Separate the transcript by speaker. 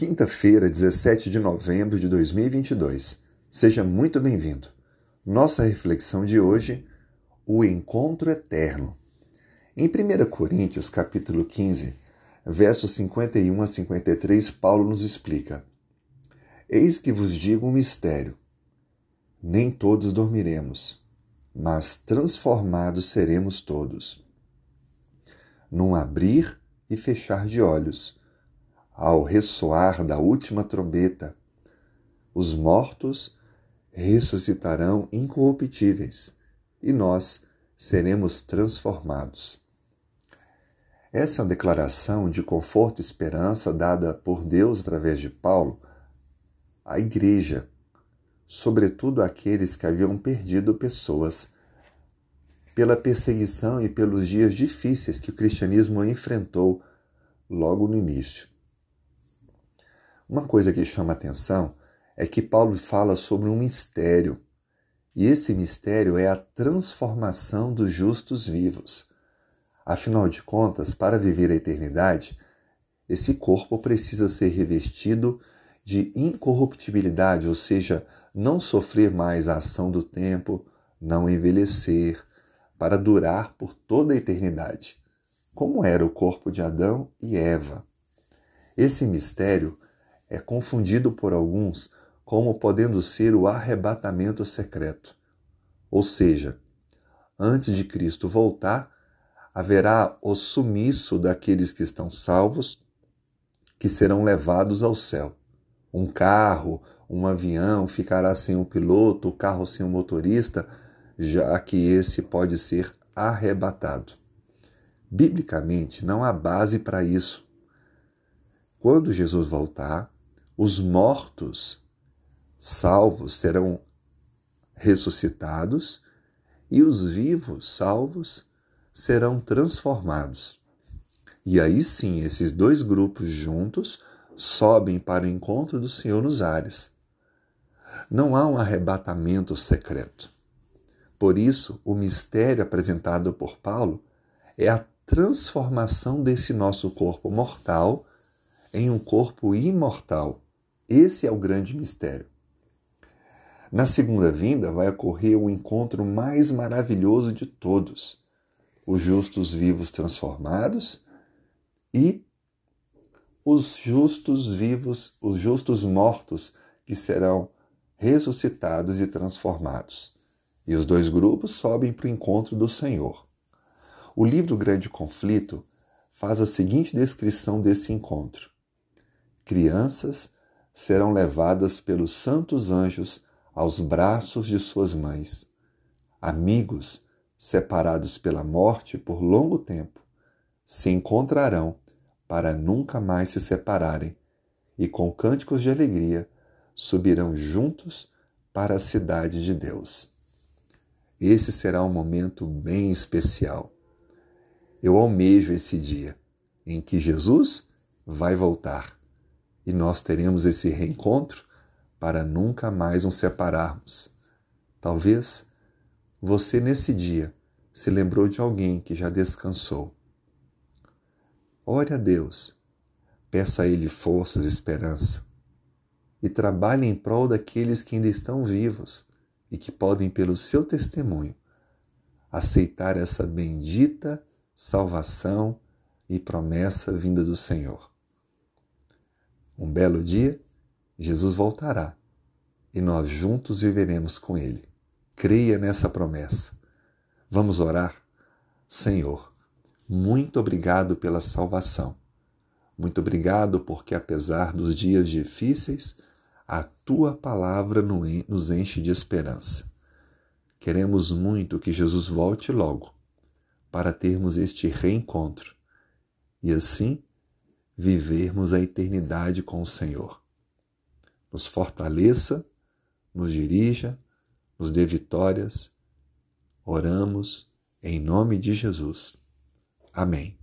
Speaker 1: Quinta-feira, 17 de novembro de 2022. Seja muito bem-vindo. Nossa reflexão de hoje, o encontro eterno. Em 1 Coríntios, capítulo 15, versos 51 a 53, Paulo nos explica: Eis que vos digo um mistério. Nem todos dormiremos, mas transformados seremos todos. Num abrir e fechar de olhos ao ressoar da última trombeta, os mortos ressuscitarão incorruptíveis e nós seremos transformados. Essa é uma declaração de conforto e esperança dada por Deus através de Paulo à igreja, sobretudo àqueles que haviam perdido pessoas pela perseguição e pelos dias difíceis que o cristianismo enfrentou logo no início. Uma coisa que chama atenção é que Paulo fala sobre um mistério, e esse mistério é a transformação dos justos vivos. Afinal de contas, para viver a eternidade, esse corpo precisa ser revestido de incorruptibilidade, ou seja, não sofrer mais a ação do tempo, não envelhecer, para durar por toda a eternidade, como era o corpo de Adão e Eva. Esse mistério é confundido por alguns como podendo ser o arrebatamento secreto. Ou seja, antes de Cristo voltar, haverá o sumiço daqueles que estão salvos, que serão levados ao céu. Um carro, um avião ficará sem um piloto, o carro sem um motorista, já que esse pode ser arrebatado. Biblicamente, não há base para isso. Quando Jesus voltar, os mortos salvos serão ressuscitados e os vivos salvos serão transformados. E aí sim, esses dois grupos juntos sobem para o encontro do Senhor nos ares. Não há um arrebatamento secreto. Por isso, o mistério apresentado por Paulo é a transformação desse nosso corpo mortal em um corpo imortal esse é o grande mistério. Na segunda vinda vai ocorrer o encontro mais maravilhoso de todos: os justos vivos transformados e os justos vivos, os justos mortos que serão ressuscitados e transformados. E os dois grupos sobem para o encontro do Senhor. O livro Grande Conflito faz a seguinte descrição desse encontro: crianças serão levadas pelos santos anjos aos braços de suas mães. Amigos, separados pela morte por longo tempo, se encontrarão para nunca mais se separarem e com cânticos de alegria subirão juntos para a cidade de Deus. Esse será um momento bem especial. Eu almejo esse dia em que Jesus vai voltar e nós teremos esse reencontro para nunca mais nos separarmos. Talvez você nesse dia se lembrou de alguém que já descansou. Ore a Deus, peça a Ele forças e esperança e trabalhe em prol daqueles que ainda estão vivos e que podem, pelo seu testemunho, aceitar essa bendita salvação e promessa vinda do Senhor. Um belo dia, Jesus voltará e nós juntos viveremos com Ele. Creia nessa promessa. Vamos orar? Senhor, muito obrigado pela salvação. Muito obrigado porque, apesar dos dias difíceis, a tua palavra nos enche de esperança. Queremos muito que Jesus volte logo para termos este reencontro e assim vivermos a eternidade com o Senhor. Nos fortaleça, nos dirija, nos dê vitórias. Oramos em nome de Jesus. Amém.